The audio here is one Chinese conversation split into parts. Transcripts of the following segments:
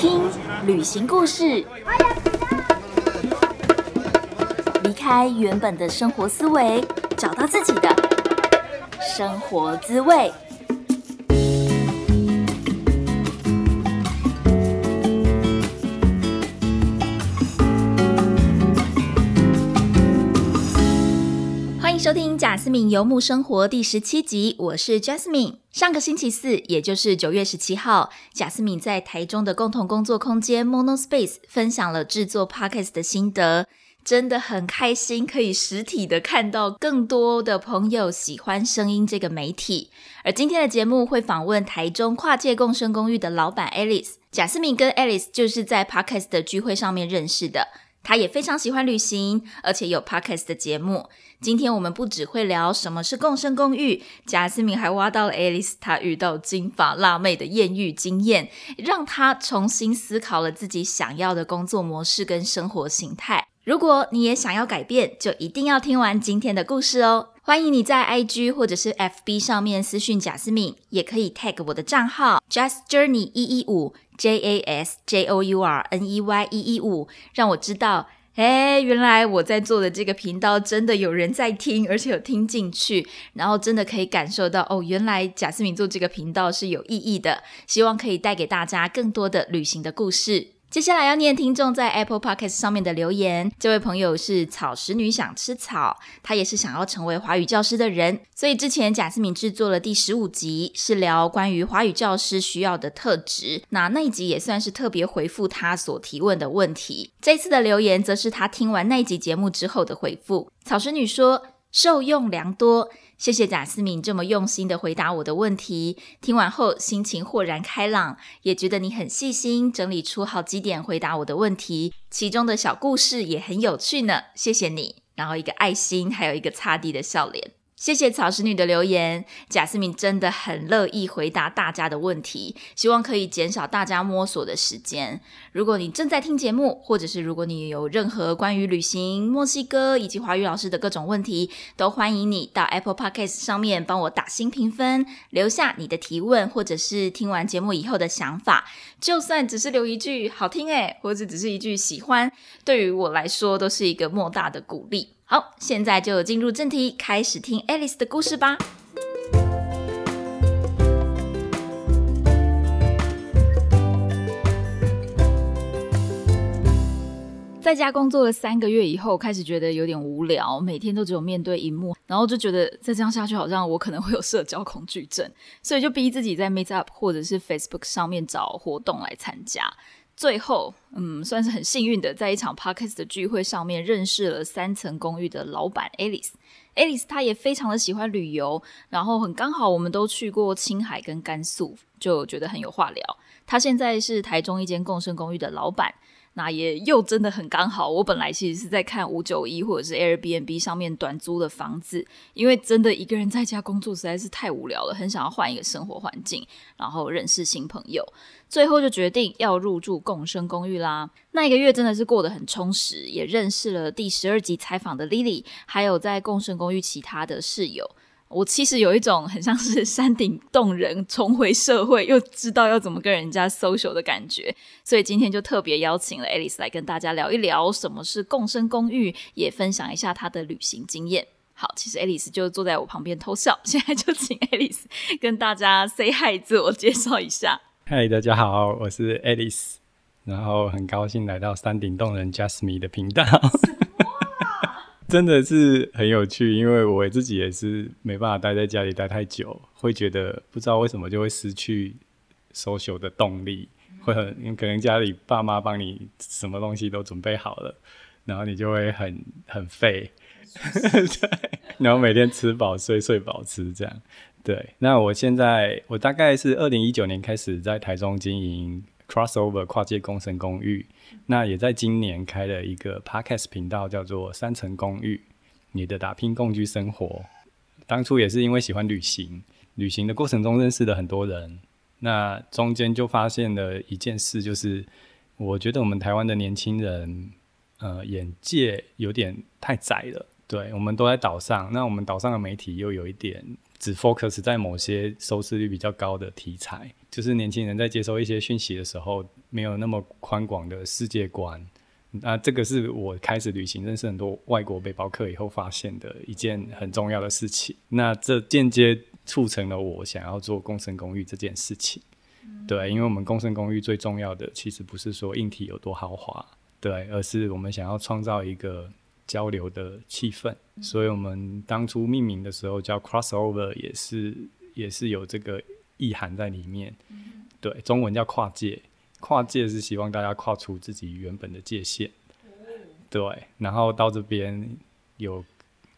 听旅行故事，离开原本的生活思维，找到自己的生活滋味。收听《贾斯敏游牧生活》第十七集，我是 Jasmine。上个星期四，也就是九月十七号，贾斯敏在台中的共同工作空间 Mono Space 分享了制作 Podcast 的心得，真的很开心，可以实体的看到更多的朋友喜欢声音这个媒体。而今天的节目会访问台中跨界共生公寓的老板 Alice，贾斯敏跟 Alice 就是在 Podcast 的聚会上面认识的。他也非常喜欢旅行，而且有 podcast 的节目。今天我们不只会聊什么是共生公寓，贾斯敏还挖到了 Alice 她遇到金发辣妹的艳遇经验，让她重新思考了自己想要的工作模式跟生活形态。如果你也想要改变，就一定要听完今天的故事哦。欢迎你在 IG 或者是 FB 上面私讯贾斯敏，也可以 tag 我的账号 Just Journey 一一五 J A S J O U R N E Y 一一五，让我知道，哎，原来我在做的这个频道真的有人在听，而且有听进去，然后真的可以感受到，哦，原来贾斯敏做这个频道是有意义的，希望可以带给大家更多的旅行的故事。接下来要念听众在 Apple Podcast 上面的留言。这位朋友是草食女想吃草，她也是想要成为华语教师的人。所以之前贾斯敏制作了第十五集，是聊关于华语教师需要的特质。那那一集也算是特别回复她所提问的问题。这次的留言则是她听完那一集节目之后的回复。草食女说。受用良多，谢谢贾思敏这么用心的回答我的问题。听完后心情豁然开朗，也觉得你很细心，整理出好几点回答我的问题，其中的小故事也很有趣呢。谢谢你，然后一个爱心，还有一个擦地的笑脸。谢谢草食女的留言，贾思敏真的很乐意回答大家的问题，希望可以减少大家摸索的时间。如果你正在听节目，或者是如果你有任何关于旅行、墨西哥以及华语老师的各种问题，都欢迎你到 Apple Podcast 上面帮我打新评分，留下你的提问，或者是听完节目以后的想法。就算只是留一句好听诶，或者只是一句喜欢，对于我来说都是一个莫大的鼓励。好，现在就进入正题，开始听 Alice 的故事吧。在家工作了三个月以后，开始觉得有点无聊，每天都只有面对荧幕，然后就觉得再这样下去，好像我可能会有社交恐惧症，所以就逼自己在 Meet Up 或者是 Facebook 上面找活动来参加。最后，嗯，算是很幸运的，在一场 Parkes 的聚会上面认识了三层公寓的老板 Alice。Alice 她也非常的喜欢旅游，然后很刚好我们都去过青海跟甘肃，就觉得很有话聊。她现在是台中一间共生公寓的老板。那也又真的很刚好，我本来其实是在看五九一或者是 Airbnb 上面短租的房子，因为真的一个人在家工作实在是太无聊了，很想要换一个生活环境，然后认识新朋友，最后就决定要入住共生公寓啦。那一个月真的是过得很充实，也认识了第十二集采访的 Lily，还有在共生公寓其他的室友。我其实有一种很像是山顶洞人重回社会，又知道要怎么跟人家 social 的感觉，所以今天就特别邀请了 Alice 来跟大家聊一聊什么是共生公寓，也分享一下她的旅行经验。好，其实 Alice 就坐在我旁边偷笑，现在就请 Alice 跟大家 say hi，自我介绍一下。嗨，大家好，我是 Alice，然后很高兴来到山顶洞人 Justme 的频道。真的是很有趣，因为我自己也是没办法待在家里待太久，会觉得不知道为什么就会失去 social 的动力，会很可能家里爸妈帮你什么东西都准备好了，然后你就会很很废，对，然后每天吃饱睡，睡饱吃这样，对。那我现在我大概是二零一九年开始在台中经营 crossover 跨界工程公寓。那也在今年开了一个 podcast 频道，叫做三层公寓，你的打拼共居生活。当初也是因为喜欢旅行，旅行的过程中认识了很多人。那中间就发现了一件事，就是我觉得我们台湾的年轻人，呃，眼界有点太窄了。对，我们都在岛上，那我们岛上的媒体又有一点只 focus 在某些收视率比较高的题材，就是年轻人在接收一些讯息的时候，没有那么宽广的世界观。那这个是我开始旅行认识很多外国背包客以后发现的一件很重要的事情。那这间接促成了我想要做共生公寓这件事情。对，因为我们共生公寓最重要的其实不是说硬体有多豪华，对，而是我们想要创造一个交流的气氛。所以我们当初命名的时候叫 crossover，也是也是有这个意涵在里面。对，中文叫跨界。跨界是希望大家跨出自己原本的界限，对，然后到这边有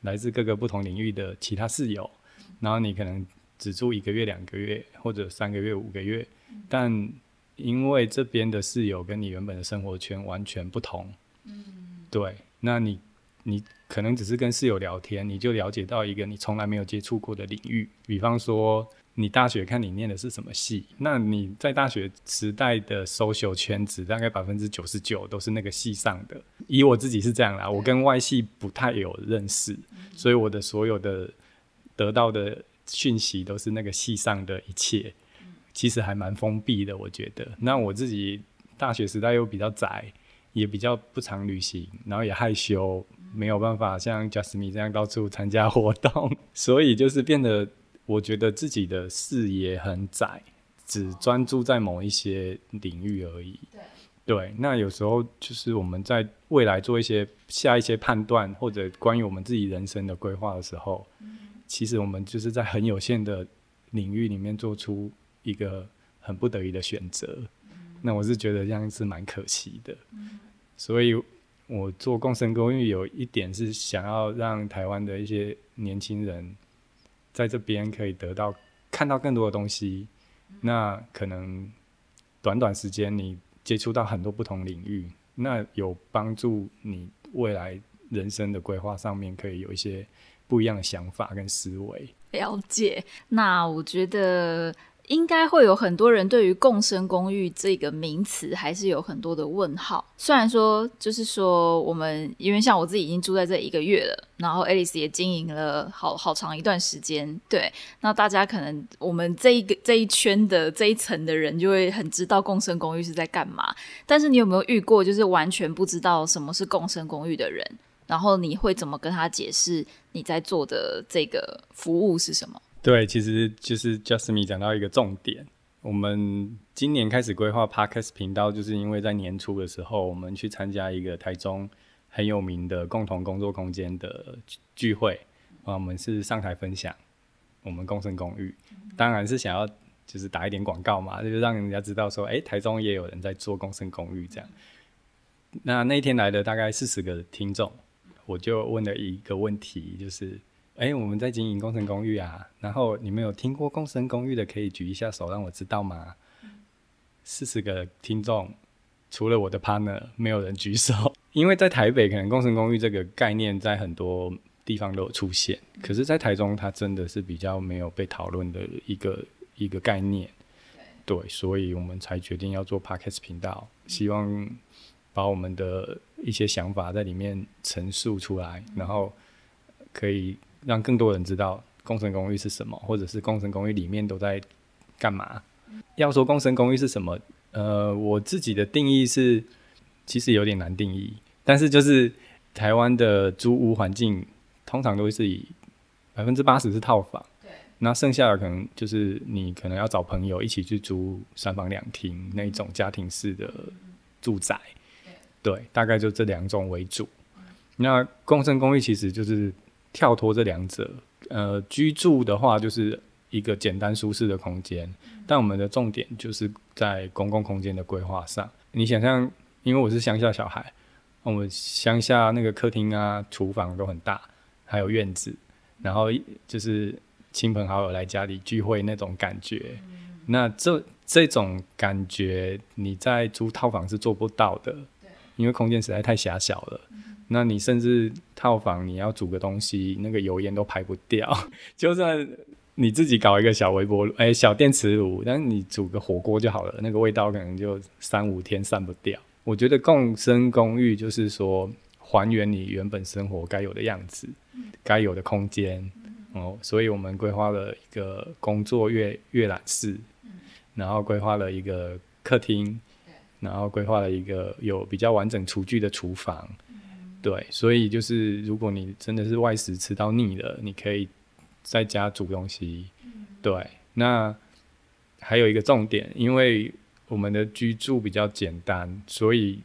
来自各个不同领域的其他室友，然后你可能只住一个月、两个月或者三个月、五个月，但因为这边的室友跟你原本的生活圈完全不同，嗯，对，那你你可能只是跟室友聊天，你就了解到一个你从来没有接触过的领域，比方说。你大学看你念的是什么系？那你在大学时代的 social 圈子大概百分之九十九都是那个系上的。以我自己是这样啦，我跟外系不太有认识，所以我的所有的得到的讯息都是那个系上的一切，其实还蛮封闭的。我觉得，那我自己大学时代又比较窄，也比较不常旅行，然后也害羞，没有办法像 Justme 这样到处参加活动，所以就是变得。我觉得自己的视野很窄，只专注在某一些领域而已。对，对。那有时候就是我们在未来做一些下一些判断，或者关于我们自己人生的规划的时候，其实我们就是在很有限的领域里面做出一个很不得已的选择。那我是觉得这样是蛮可惜的。所以我做共生公寓有一点是想要让台湾的一些年轻人。在这边可以得到看到更多的东西，那可能短短时间你接触到很多不同领域，那有帮助你未来人生的规划上面可以有一些不一样的想法跟思维。了解，那我觉得。应该会有很多人对于共生公寓这个名词还是有很多的问号。虽然说，就是说我们因为像我自己已经住在这一个月了，然后 Alice 也经营了好好长一段时间。对，那大家可能我们这一个这一圈的这一层的人就会很知道共生公寓是在干嘛。但是你有没有遇过就是完全不知道什么是共生公寓的人？然后你会怎么跟他解释你在做的这个服务是什么？对，其实就是 Justme 讲到一个重点。我们今年开始规划 Podcast 频道，就是因为在年初的时候，我们去参加一个台中很有名的共同工作空间的聚会，我们是上台分享我们共生公寓，当然是想要就是打一点广告嘛，就是让人家知道说，哎，台中也有人在做共生公寓这样。那那天来的大概四十个听众，我就问了一个问题，就是。哎，我们在经营工程公寓啊，然后你们有听过工程公寓的，可以举一下手让我知道吗？四十个听众，除了我的 partner，没有人举手。因为在台北，可能工程公寓这个概念在很多地方都有出现，可是，在台中，它真的是比较没有被讨论的一个一个概念。对，所以我们才决定要做 podcast 频道，希望把我们的一些想法在里面陈述出来，然后可以。让更多人知道共生公寓是什么，或者是共生公寓里面都在干嘛。要说共生公寓是什么，呃，我自己的定义是，其实有点难定义。但是就是台湾的租屋环境，通常都是以百分之八十是套房，对，那剩下的可能就是你可能要找朋友一起去租三房两厅那种家庭式的住宅，对，大概就这两种为主。那共生公寓其实就是。跳脱这两者，呃，居住的话就是一个简单舒适的空间，但我们的重点就是在公共空间的规划上。你想象，因为我是乡下小孩，我们乡下那个客厅啊、厨房都很大，还有院子，然后就是亲朋好友来家里聚会那种感觉，那这这种感觉你在租套房是做不到的，因为空间实在太狭小了。那你甚至套房你要煮个东西，那个油烟都排不掉。就算你自己搞一个小微波炉，哎，小电磁炉，但是你煮个火锅就好了，那个味道可能就三五天散不掉。我觉得共生公寓就是说还原你原本生活该有的样子，该有的空间，哦，所以我们规划了一个工作阅阅览室，然后规划了一个客厅，然后规划了一个有比较完整厨具的厨房，对，所以就是如果你真的是外食吃到腻了，你可以在家煮东西，对，那还有一个重点，因为我们的居住比较简单，所以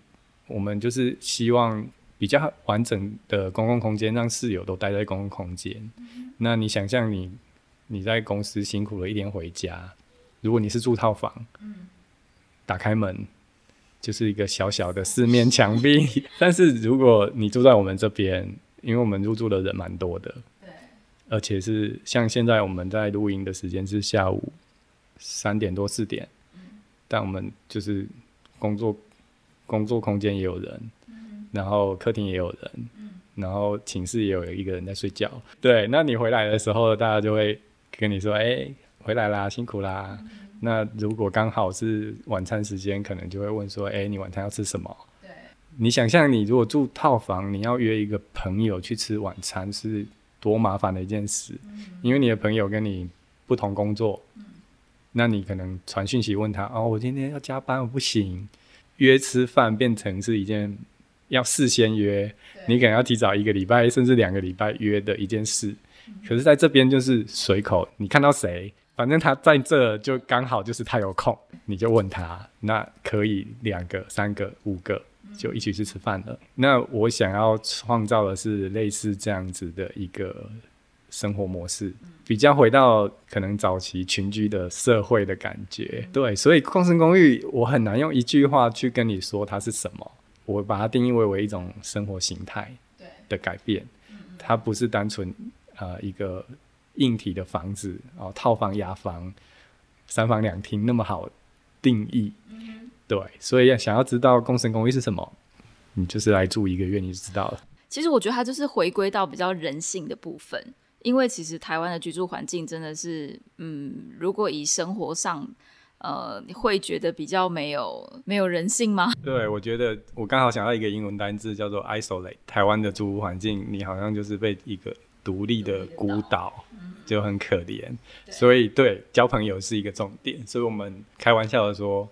我们就是希望。比较完整的公共空间，让室友都待在公共空间。那你想象你你在公司辛苦了一天回家，如果你是住套房，打开门就是一个小小的四面墙壁。但是如果你住在我们这边，因为我们入住的人蛮多的，对，而且是像现在我们在录音的时间是下午三点多四点，但我们就是工作工作空间也有人。然后客厅也有人，然后寝室也有一个人在睡觉。对，那你回来的时候，大家就会跟你说：“哎，回来啦，辛苦啦。”那如果刚好是晚餐时间，可能就会问说：“哎，你晚餐要吃什么？”对，你想象你如果住套房，你要约一个朋友去吃晚餐，是多麻烦的一件事。因为你的朋友跟你不同工作，那你可能传讯息问他：“哦，我今天要加班，我不行。”约吃饭变成是一件。要事先约，你可能要提早一个礼拜甚至两个礼拜约的一件事。可是在这边就是随口，你看到谁，反正他在这就刚好就是他有空，你就问他，那可以两个、三个、五个就一起去吃饭了。那我想要创造的是类似这样子的一个生活模式，比较回到可能早期群居的社会的感觉。对，所以共生公寓，我很难用一句话去跟你说它是什么。我把它定义为为一种生活形态的改变，它不是单纯呃一个硬体的房子哦，套房、雅房、三房两厅那么好定义。对，所以要想要知道共生公寓是什么，你就是来住一个月你就知道了。其实我觉得它就是回归到比较人性的部分，因为其实台湾的居住环境真的是，嗯，如果以生活上。呃，你会觉得比较没有没有人性吗？对，我觉得我刚好想到一个英文单字叫做 isolate。台湾的住屋环境，你好像就是被一个独立的孤岛，就很可怜。所以，对交朋友是一个重点。所以我们开玩笑的说，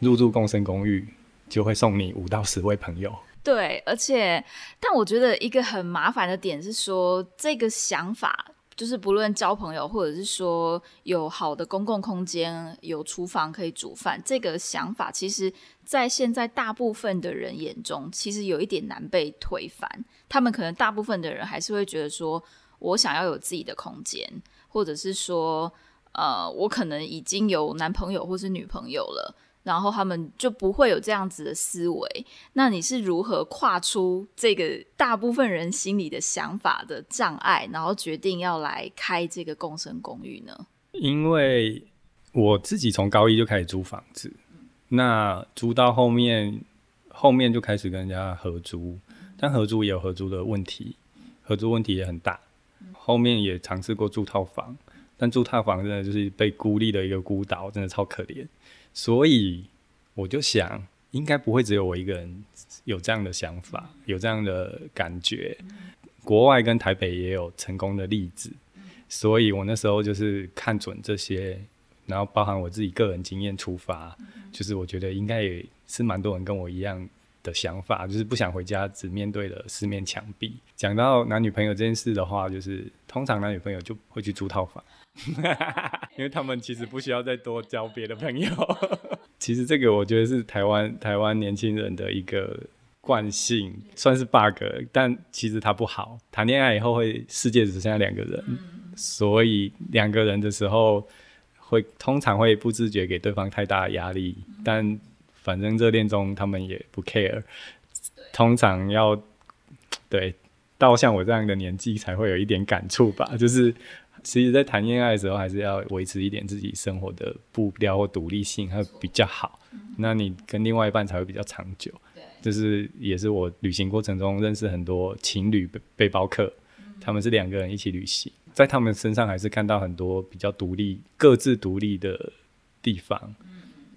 入住共生公寓就会送你五到十位朋友。对，而且，但我觉得一个很麻烦的点是说，这个想法。就是不论交朋友，或者是说有好的公共空间、有厨房可以煮饭，这个想法，其实，在现在大部分的人眼中，其实有一点难被推翻。他们可能大部分的人还是会觉得说，我想要有自己的空间，或者是说，呃，我可能已经有男朋友或是女朋友了。然后他们就不会有这样子的思维。那你是如何跨出这个大部分人心里的想法的障碍，然后决定要来开这个共生公寓呢？因为我自己从高一就开始租房子，那租到后面，后面就开始跟人家合租，但合租也有合租的问题，合租问题也很大。后面也尝试过住套房，但住套房真的就是被孤立的一个孤岛，真的超可怜。所以我就想，应该不会只有我一个人有这样的想法，有这样的感觉。国外跟台北也有成功的例子，所以我那时候就是看准这些，然后包含我自己个人经验出发，就是我觉得应该也是蛮多人跟我一样的想法，就是不想回家只面对了四面墙壁。讲到男女朋友这件事的话，就是通常男女朋友就会去租套房。因为他们其实不需要再多交别的朋友。其实这个我觉得是台湾台湾年轻人的一个惯性，算是 bug，但其实它不好。谈恋爱以后会世界只剩下两个人，所以两个人的时候会通常会不自觉给对方太大的压力。但反正热恋中他们也不 care，通常要对到像我这样的年纪才会有一点感触吧，就是。其实，在谈恋爱的时候，还是要维持一点自己生活的步调或独立性，会比较好。那你跟另外一半才会比较长久。对，就是也是我旅行过程中认识很多情侣背包客，他们是两个人一起旅行，在他们身上还是看到很多比较独立、各自独立的地方。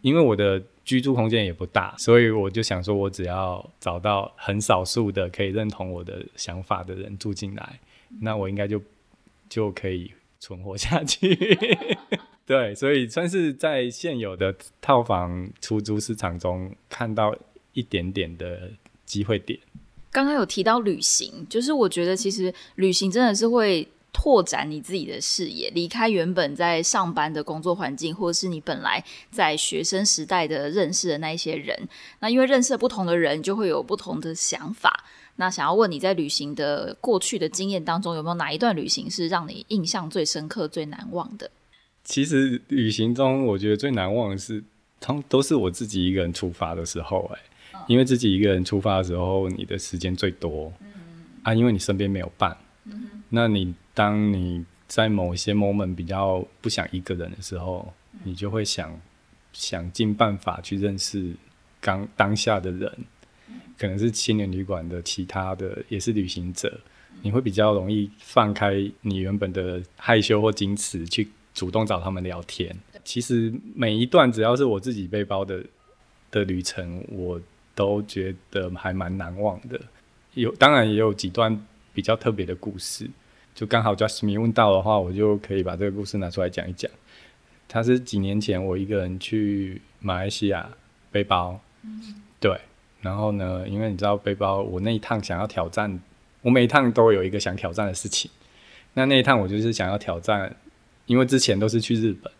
因为我的居住空间也不大，所以我就想说，我只要找到很少数的可以认同我的想法的人住进来，那我应该就。就可以存活下去。对，所以算是在现有的套房出租市场中看到一点点的机会点。刚刚有提到旅行，就是我觉得其实旅行真的是会拓展你自己的视野，离开原本在上班的工作环境，或者是你本来在学生时代的认识的那一些人。那因为认识不同的人，就会有不同的想法。那想要问你在旅行的过去的经验当中，有没有哪一段旅行是让你印象最深刻、最难忘的？其实旅行中，我觉得最难忘的是，通都是我自己一个人出发的时候，哎。因为自己一个人出发的时候，你的时间最多，啊，因为你身边没有伴，那你当你在某些 moment 比较不想一个人的时候，你就会想想尽办法去认识刚当下的人，可能是青年旅馆的其他的也是旅行者，你会比较容易放开你原本的害羞或矜持，去主动找他们聊天。其实每一段只要是我自己背包的的旅程，我。都觉得还蛮难忘的，有当然也有几段比较特别的故事，就刚好 Justme 问到的话，我就可以把这个故事拿出来讲一讲。他是几年前我一个人去马来西亚背包，对，然后呢，因为你知道背包，我那一趟想要挑战，我每一趟都有一个想挑战的事情。那那一趟我就是想要挑战，因为之前都是去日本，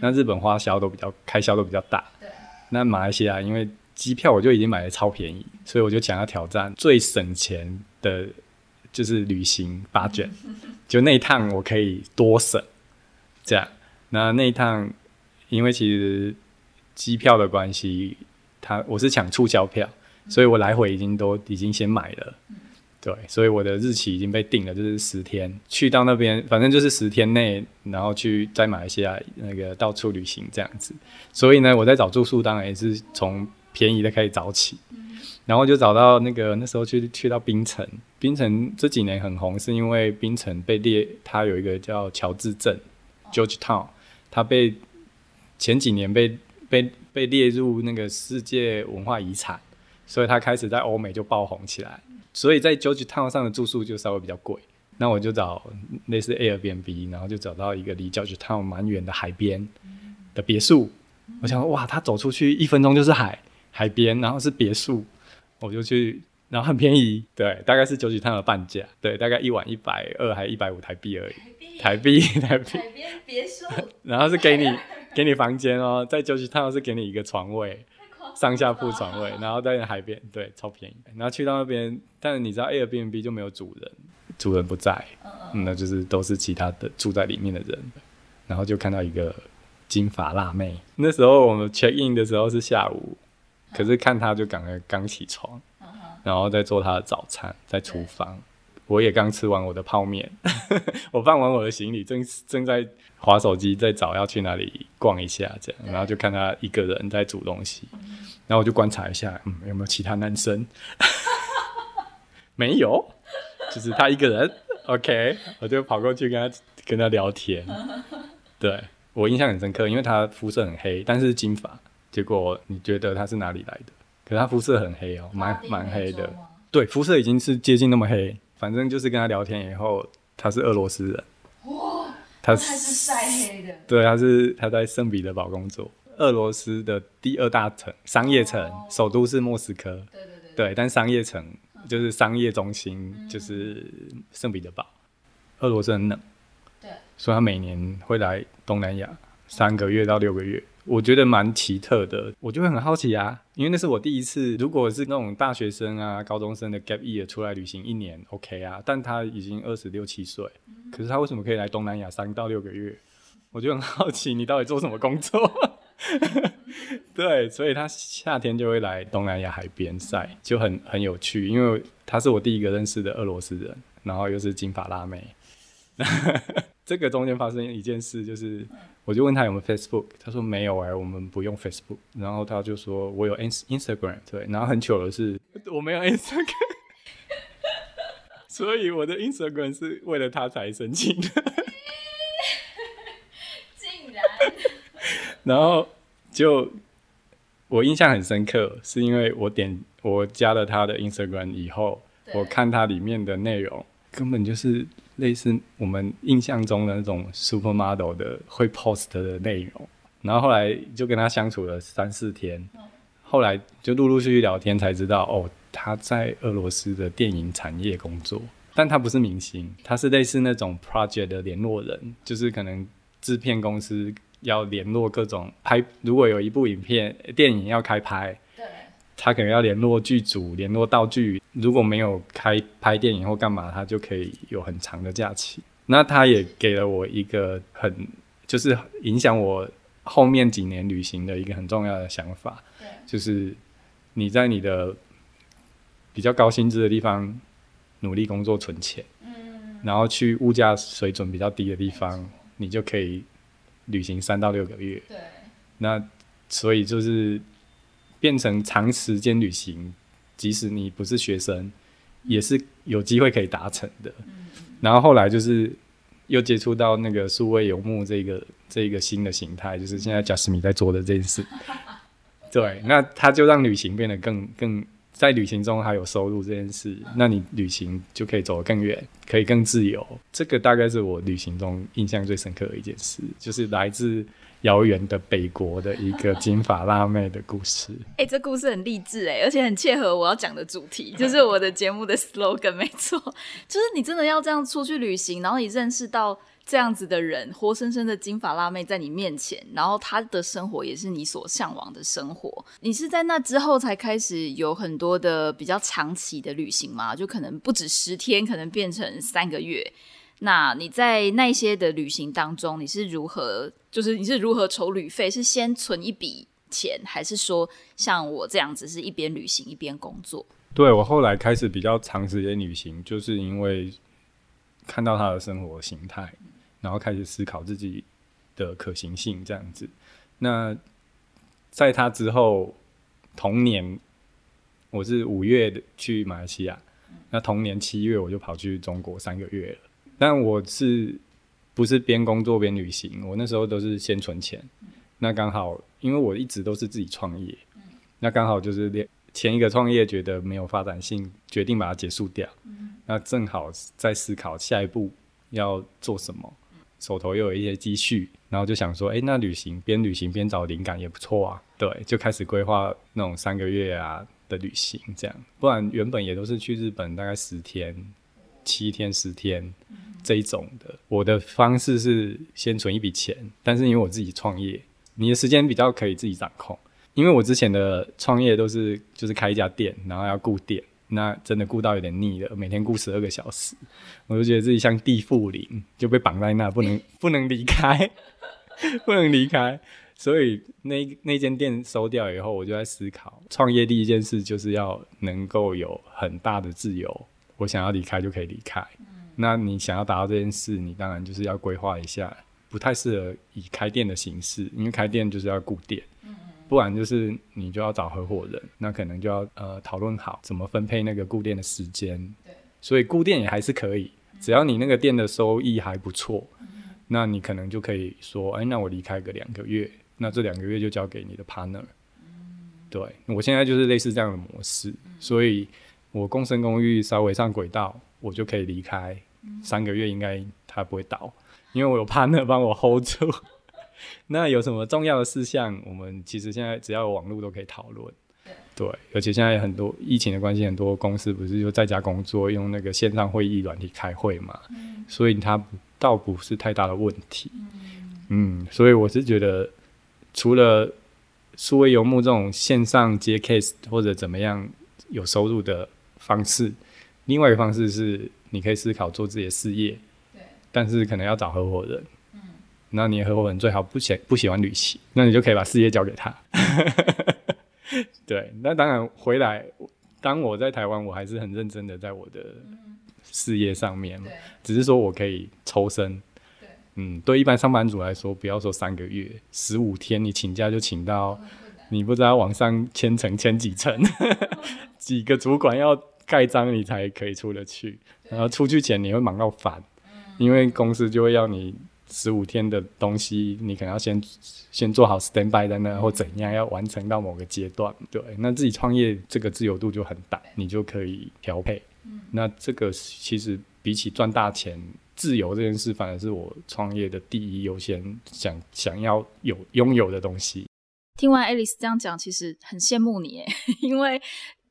那日本花销都比较开销都比较大，对，那马来西亚因为机票我就已经买的超便宜，所以我就想要挑战最省钱的，就是旅行 budget，就那一趟我可以多省，这样。那那一趟，因为其实机票的关系，他我是抢促销票，所以我来回已经都已经先买了，对，所以我的日期已经被定了，就是十天，去到那边，反正就是十天内，然后去在马来西亚那个到处旅行这样子。所以呢，我在找住宿，当然也是从。便宜的开始找起，然后就找到那个那时候去去到槟城，槟城这几年很红，是因为槟城被列，它有一个叫乔治镇 （George Town），它被前几年被被被列入那个世界文化遗产，所以它开始在欧美就爆红起来。所以在 George Town 上的住宿就稍微比较贵，那我就找类似 Airbnb，然后就找到一个离 George Town 蛮远的海边的别墅。我想哇，他走出去一分钟就是海。海边，然后是别墅，我就去，然后很便宜，对，大概是九曲汤的半价，对，大概一晚一百二还一百五台币而已，台币 台币，海边别墅，然后是给你 给你房间哦，在九曲汤是给你一个床位，上下铺床位，然后在海边，对，超便宜，然后去到那边，但是你知道 Airbnb 就没有主人，主人不在，嗯，那就是都是其他的住在里面的人，然后就看到一个金发辣妹，那时候我们 check in 的时候是下午。可是看她就感觉刚起床，然后在做她的早餐，在厨房，我也刚吃完我的泡面，我放完我的行李，正正在划手机，在找要去哪里逛一下，这样，然后就看他一个人在煮东西，然后我就观察一下，嗯，有没有其他男生？没有，就是他一个人。OK，我就跑过去跟他跟他聊天，对我印象很深刻，因为他肤色很黑，但是金发。结果你觉得他是哪里来的？可是他肤色很黑哦，蛮蛮黑的。对，肤色已经是接近那么黑。反正就是跟他聊天以后，他是俄罗斯人。哇，他是晒黑的。对，他是他在圣彼得堡工作，俄罗斯的第二大城商业城，首都是莫斯科。对对对。对，但商业城就是商业中心，就是圣彼得堡。俄罗斯很冷。对。所以他每年会来东南亚三个月到六个月。我觉得蛮奇特的，我就会很好奇啊，因为那是我第一次。如果是那种大学生啊、高中生的 gap year 出来旅行一年，OK 啊。但他已经二十六七岁，可是他为什么可以来东南亚三到六个月？我就很好奇，你到底做什么工作？对，所以他夏天就会来东南亚海边晒，就很很有趣。因为他是我第一个认识的俄罗斯人，然后又是金发辣妹。这个中间发生一件事，就是我就问他有没有 Facebook，他说没有哎，我们不用 Facebook。然后他就说我有 Ins Instagram，对。然后很糗的是我没有 Instagram，所以我的 Instagram 是为了他才申请的。竟然。然后就我印象很深刻，是因为我点我加了他的 Instagram 以后，我看他里面的内容。根本就是类似我们印象中的那种 supermodel 的会 post 的内容。然后后来就跟他相处了三四天，后来就陆陆续续聊天才知道，哦，他在俄罗斯的电影产业工作，但他不是明星，他是类似那种 project 的联络人，就是可能制片公司要联络各种拍，如果有一部影片电影要开拍，对，他可能要联络剧组、联络道具，如果没有开拍电影或干嘛，他就可以有很长的假期。那他也给了我一个很，就是影响我。后面几年旅行的一个很重要的想法，就是你在你的比较高薪资的地方努力工作存钱，嗯，然后去物价水准比较低的地方，你就可以旅行三到六个月，对，那所以就是变成长时间旅行，即使你不是学生，也是有机会可以达成的，嗯，然后后来就是又接触到那个数位游牧这个。这一个新的形态，就是现在贾斯米在做的这件事。对，那他就让旅行变得更更在旅行中还有收入这件事，那你旅行就可以走得更远，可以更自由。这个大概是我旅行中印象最深刻的一件事，就是来自遥远的北国的一个金发辣妹的故事。哎，这故事很励志哎，而且很切合我要讲的主题，就是我的节目的 slogan，没错，就是你真的要这样出去旅行，然后你认识到。这样子的人，活生生的金发辣妹在你面前，然后她的生活也是你所向往的生活。你是在那之后才开始有很多的比较长期的旅行吗？就可能不止十天，可能变成三个月。那你在那些的旅行当中，你是如何，就是你是如何筹旅费？是先存一笔钱，还是说像我这样子是一边旅行一边工作？对我后来开始比较长时间旅行，就是因为看到他的生活形态。然后开始思考自己的可行性，这样子。那在他之后，同年我是五月去马来西亚，那同年七月我就跑去中国三个月了。但我是不是边工作边旅行？我那时候都是先存钱。那刚好，因为我一直都是自己创业，那刚好就是前一个创业觉得没有发展性，决定把它结束掉。那正好在思考下一步要做什么。手头又有一些积蓄，然后就想说，哎，那旅行边旅行边找灵感也不错啊。对，就开始规划那种三个月啊的旅行，这样。不然原本也都是去日本，大概十天、七天、十天这一种的。我的方式是先存一笔钱，但是因为我自己创业，你的时间比较可以自己掌控。因为我之前的创业都是就是开一家店，然后要顾店。那真的顾到有点腻了，每天顾十二个小时，我就觉得自己像地缚灵，就被绑在那，不能 不能离开，不能离开。所以那那间店收掉以后，我就在思考，创业第一件事就是要能够有很大的自由，我想要离开就可以离开。那你想要达到这件事，你当然就是要规划一下，不太适合以开店的形式，因为开店就是要顾店。不然就是你就要找合伙人，那可能就要呃讨论好怎么分配那个固店的时间。对，所以固店也还是可以，只要你那个店的收益还不错，那你可能就可以说，哎，那我离开个两个月，那这两个月就交给你的 partner。对，我现在就是类似这样的模式，所以我共生公寓稍微上轨道，我就可以离开三个月，应该它不会倒，因为我有 partner 帮我 hold 住。那有什么重要的事项？我们其实现在只要有网络都可以讨论。对，而且现在很多疫情的关系，很多公司不是就在家工作，用那个线上会议软体开会嘛？所以它倒不是太大的问题。嗯，所以我是觉得，除了数位游牧这种线上接 case 或者怎么样有收入的方式，另外一个方式是你可以思考做自己的事业。对，但是可能要找合伙人。那你合伙人最好不喜不喜欢旅行，那你就可以把事业交给他。对，那当然回来，当我在台湾，我还是很认真的在我的事业上面嘛。只是说我可以抽身。嗯，对一般上班族来说，不要说三个月，十五天你请假就请到，你不知道往上签层签几层，几个主管要盖章你才可以出得去。然后出去前你会忙到烦，因为公司就会要你。十五天的东西，你可能要先先做好 stand by 在那，或怎样要完成到某个阶段。对，那自己创业这个自由度就很大，你就可以调配。那这个其实比起赚大钱、自由这件事，反而是我创业的第一优先想想要有拥有的东西。听完 Alice 这样讲，其实很羡慕你，因为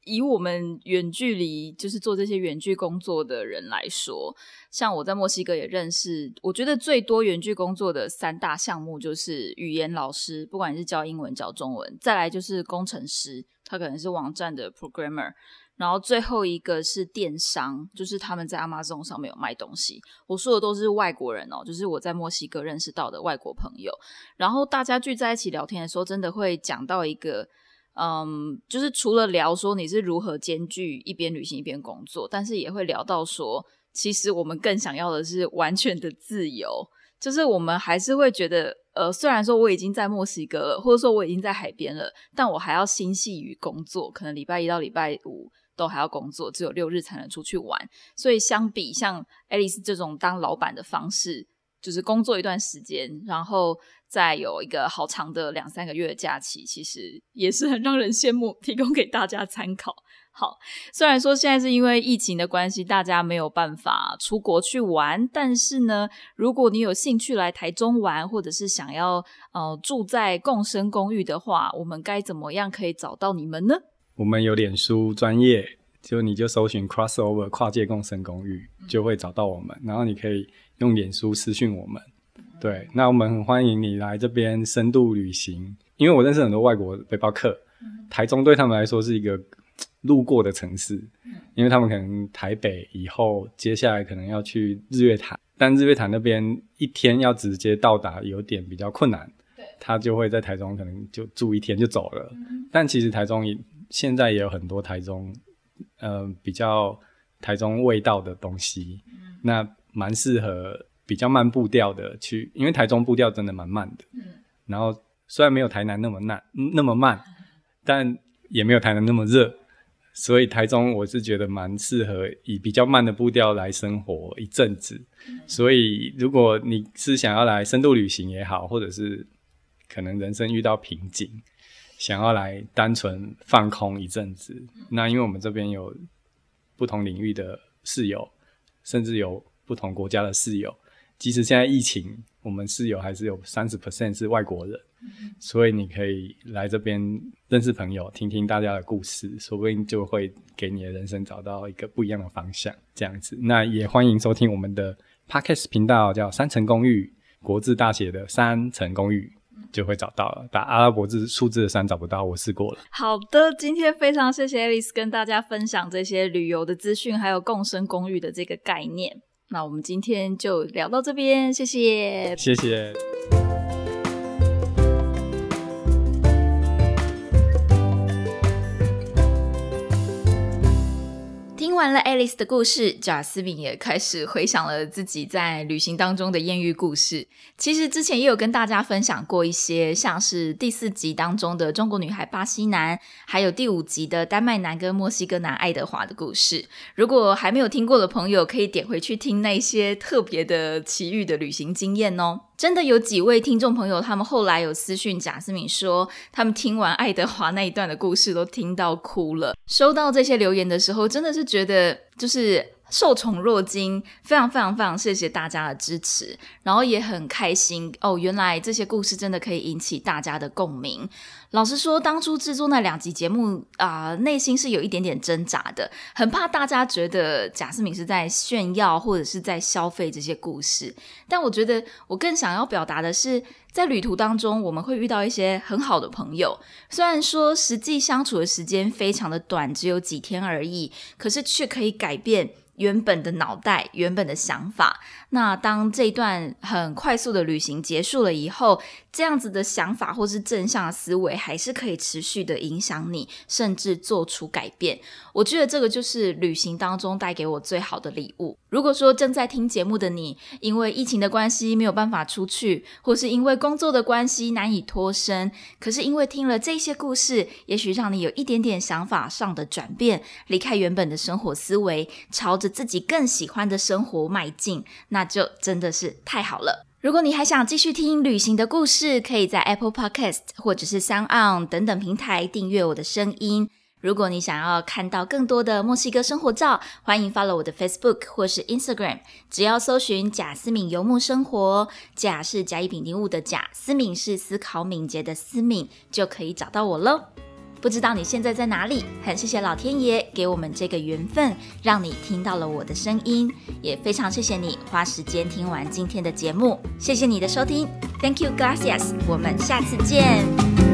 以我们远距离就是做这些远距工作的人来说，像我在墨西哥也认识，我觉得最多远距工作的三大项目就是语言老师，不管你是教英文、教中文，再来就是工程师，他可能是网站的 programmer。然后最后一个是电商，就是他们在 Amazon 上面有卖东西。我说的都是外国人哦，就是我在墨西哥认识到的外国朋友。然后大家聚在一起聊天的时候，真的会讲到一个，嗯，就是除了聊说你是如何兼具一边旅行一边工作，但是也会聊到说，其实我们更想要的是完全的自由。就是我们还是会觉得，呃，虽然说我已经在墨西哥了，或者说我已经在海边了，但我还要心系于工作，可能礼拜一到礼拜五。都还要工作，只有六日才能出去玩。所以相比像爱丽丝这种当老板的方式，就是工作一段时间，然后再有一个好长的两三个月的假期，其实也是很让人羡慕。提供给大家参考。好，虽然说现在是因为疫情的关系，大家没有办法出国去玩，但是呢，如果你有兴趣来台中玩，或者是想要呃住在共生公寓的话，我们该怎么样可以找到你们呢？我们有脸书专业，就你就搜寻 crossover 跨界共生公寓，就会找到我们。然后你可以用脸书私讯我们。对，那我们很欢迎你来这边深度旅行，因为我认识很多外国背包客，台中对他们来说是一个路过的城市，因为他们可能台北以后接下来可能要去日月潭，但日月潭那边一天要直接到达有点比较困难，他就会在台中可能就住一天就走了。但其实台中也。现在也有很多台中，呃，比较台中味道的东西，那蛮适合比较慢步调的去，因为台中步调真的蛮慢的。嗯。然后虽然没有台南那么慢，那么慢，但也没有台南那么热，所以台中我是觉得蛮适合以比较慢的步调来生活一阵子。所以如果你是想要来深度旅行也好，或者是可能人生遇到瓶颈。想要来单纯放空一阵子，那因为我们这边有不同领域的室友，甚至有不同国家的室友。即使现在疫情，我们室友还是有三十 percent 是外国人，所以你可以来这边认识朋友，听听大家的故事，说不定就会给你的人生找到一个不一样的方向。这样子，那也欢迎收听我们的 podcast 频道，叫三层公寓，国字大写的三层公寓。就会找到了，打阿拉伯字数字的三找不到，我试过了。好的，今天非常谢谢 Alice 跟大家分享这些旅游的资讯，还有共生公寓的这个概念。那我们今天就聊到这边，谢谢，谢谢。听完了 Alice 的故事，贾斯敏也开始回想了自己在旅行当中的艳遇故事。其实之前也有跟大家分享过一些，像是第四集当中的中国女孩巴西男，还有第五集的丹麦男跟墨西哥男爱德华的故事。如果还没有听过的朋友，可以点回去听那些特别的奇遇的旅行经验哦。真的有几位听众朋友，他们后来有私讯贾斯敏说，他们听完爱德华那一段的故事都听到哭了。收到这些留言的时候，真的是觉得就是。受宠若惊，非常非常非常谢谢大家的支持，然后也很开心哦。原来这些故事真的可以引起大家的共鸣。老实说，当初制作那两集节目啊，内心是有一点点挣扎的，很怕大家觉得贾思敏是在炫耀或者是在消费这些故事。但我觉得，我更想要表达的是，在旅途当中，我们会遇到一些很好的朋友。虽然说实际相处的时间非常的短，只有几天而已，可是却可以改变。原本的脑袋，原本的想法。那当这段很快速的旅行结束了以后，这样子的想法或是正向思维，还是可以持续的影响你，甚至做出改变。我觉得这个就是旅行当中带给我最好的礼物。如果说正在听节目的你，因为疫情的关系没有办法出去，或是因为工作的关系难以脱身，可是因为听了这些故事，也许让你有一点点想法上的转变，离开原本的生活思维，朝着自己更喜欢的生活迈进，那。就真的是太好了。如果你还想继续听旅行的故事，可以在 Apple Podcast 或者是 Sound On 等等平台订阅我的声音。如果你想要看到更多的墨西哥生活照，欢迎 follow 我的 Facebook 或是 Instagram，只要搜寻贾思敏游牧生活，贾是甲乙丙丁戊的贾，思敏是思考敏捷的思敏，就可以找到我喽。不知道你现在在哪里？很谢谢老天爷给我们这个缘分，让你听到了我的声音，也非常谢谢你花时间听完今天的节目，谢谢你的收听，Thank you, gracias，我们下次见。